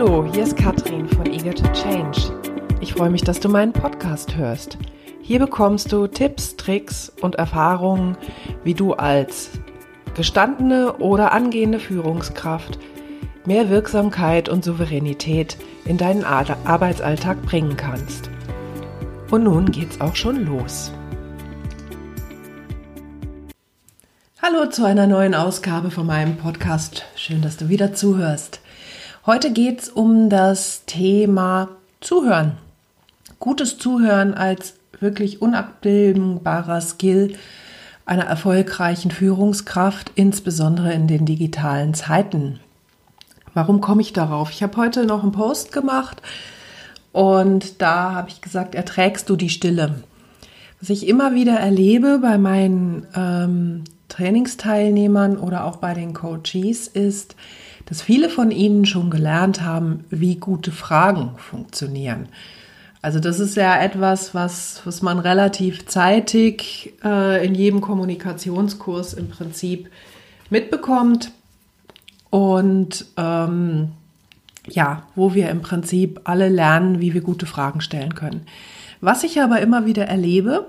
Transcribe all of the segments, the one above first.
Hallo, hier ist Katrin von Eager to Change. Ich freue mich, dass du meinen Podcast hörst. Hier bekommst du Tipps, Tricks und Erfahrungen, wie du als gestandene oder angehende Führungskraft mehr Wirksamkeit und Souveränität in deinen Arbeitsalltag bringen kannst. Und nun geht's auch schon los. Hallo zu einer neuen Ausgabe von meinem Podcast. Schön, dass du wieder zuhörst. Heute geht's um das Thema Zuhören. Gutes Zuhören als wirklich unabdingbarer Skill einer erfolgreichen Führungskraft, insbesondere in den digitalen Zeiten. Warum komme ich darauf? Ich habe heute noch einen Post gemacht und da habe ich gesagt, erträgst du die Stille? Was ich immer wieder erlebe bei meinen ähm, Trainingsteilnehmern oder auch bei den Coaches ist, dass viele von ihnen schon gelernt haben, wie gute Fragen funktionieren. Also das ist ja etwas, was, was man relativ zeitig äh, in jedem Kommunikationskurs im Prinzip mitbekommt und ähm, ja, wo wir im Prinzip alle lernen, wie wir gute Fragen stellen können. Was ich aber immer wieder erlebe,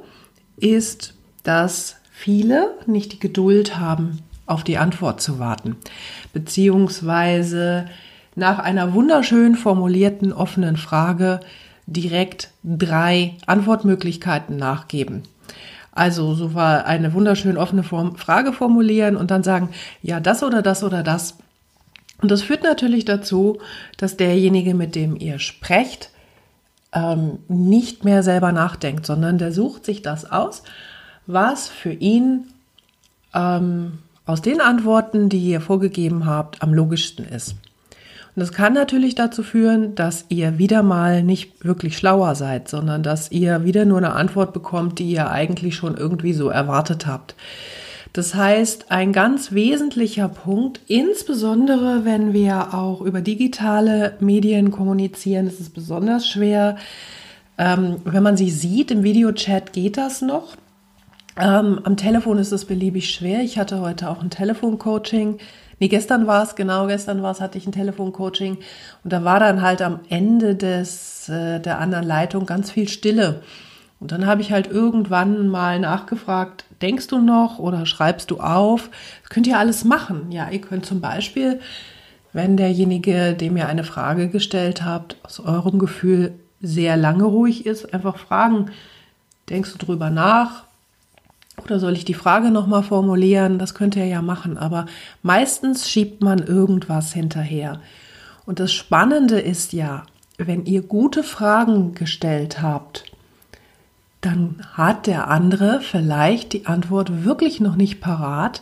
ist, dass viele nicht die Geduld haben, auf die Antwort zu warten, beziehungsweise nach einer wunderschön formulierten offenen Frage direkt drei Antwortmöglichkeiten nachgeben. Also so war eine wunderschön offene Frage formulieren und dann sagen, ja, das oder das oder das. Und das führt natürlich dazu, dass derjenige, mit dem ihr sprecht, ähm, nicht mehr selber nachdenkt, sondern der sucht sich das aus, was für ihn ähm, aus den Antworten, die ihr vorgegeben habt, am logischsten ist. Und das kann natürlich dazu führen, dass ihr wieder mal nicht wirklich schlauer seid, sondern dass ihr wieder nur eine Antwort bekommt, die ihr eigentlich schon irgendwie so erwartet habt. Das heißt, ein ganz wesentlicher Punkt, insbesondere wenn wir auch über digitale Medien kommunizieren, ist es besonders schwer. Ähm, wenn man sie sieht im Videochat, geht das noch. Ähm, am Telefon ist es beliebig schwer. Ich hatte heute auch ein Telefoncoaching. Nee, gestern war es, genau, gestern war es, hatte ich ein Telefoncoaching. Und da war dann halt am Ende des, äh, der anderen Leitung ganz viel Stille. Und dann habe ich halt irgendwann mal nachgefragt, denkst du noch oder schreibst du auf? Das könnt ihr alles machen. Ja, ihr könnt zum Beispiel, wenn derjenige, dem ihr eine Frage gestellt habt, aus eurem Gefühl sehr lange ruhig ist, einfach fragen, denkst du drüber nach? Oder soll ich die Frage nochmal formulieren? Das könnt ihr ja machen, aber meistens schiebt man irgendwas hinterher. Und das Spannende ist ja, wenn ihr gute Fragen gestellt habt, dann hat der andere vielleicht die Antwort wirklich noch nicht parat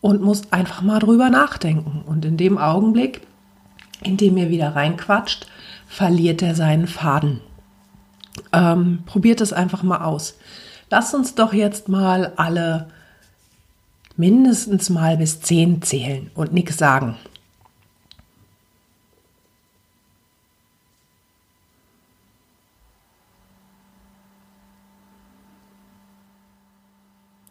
und muss einfach mal drüber nachdenken. Und in dem Augenblick, in dem ihr wieder reinquatscht, verliert er seinen Faden. Ähm, probiert es einfach mal aus. Lass uns doch jetzt mal alle mindestens mal bis zehn zählen und nichts sagen.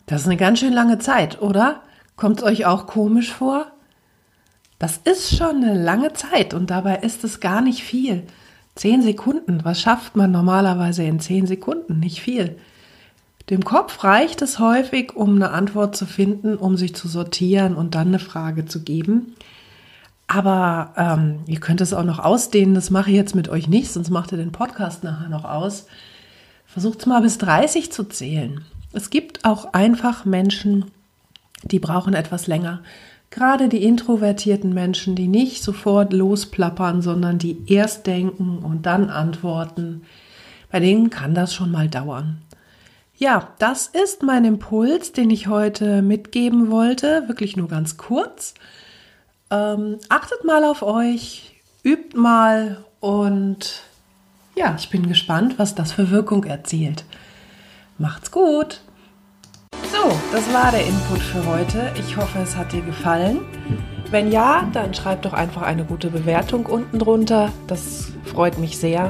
Das ist eine ganz schön lange Zeit, oder? Kommt es euch auch komisch vor? Das ist schon eine lange Zeit und dabei ist es gar nicht viel. Zehn Sekunden, was schafft man normalerweise in zehn Sekunden? Nicht viel. Dem Kopf reicht es häufig, um eine Antwort zu finden, um sich zu sortieren und dann eine Frage zu geben. Aber ähm, ihr könnt es auch noch ausdehnen, das mache ich jetzt mit euch nicht, sonst macht ihr den Podcast nachher noch aus. Versucht es mal bis 30 zu zählen. Es gibt auch einfach Menschen, die brauchen etwas länger. Gerade die introvertierten Menschen, die nicht sofort losplappern, sondern die erst denken und dann antworten, bei denen kann das schon mal dauern. Ja, das ist mein Impuls, den ich heute mitgeben wollte. Wirklich nur ganz kurz. Ähm, achtet mal auf euch, übt mal und ja, ich bin gespannt, was das für Wirkung erzielt. Macht's gut! So, das war der Input für heute. Ich hoffe, es hat dir gefallen. Wenn ja, dann schreib doch einfach eine gute Bewertung unten drunter. Das freut mich sehr.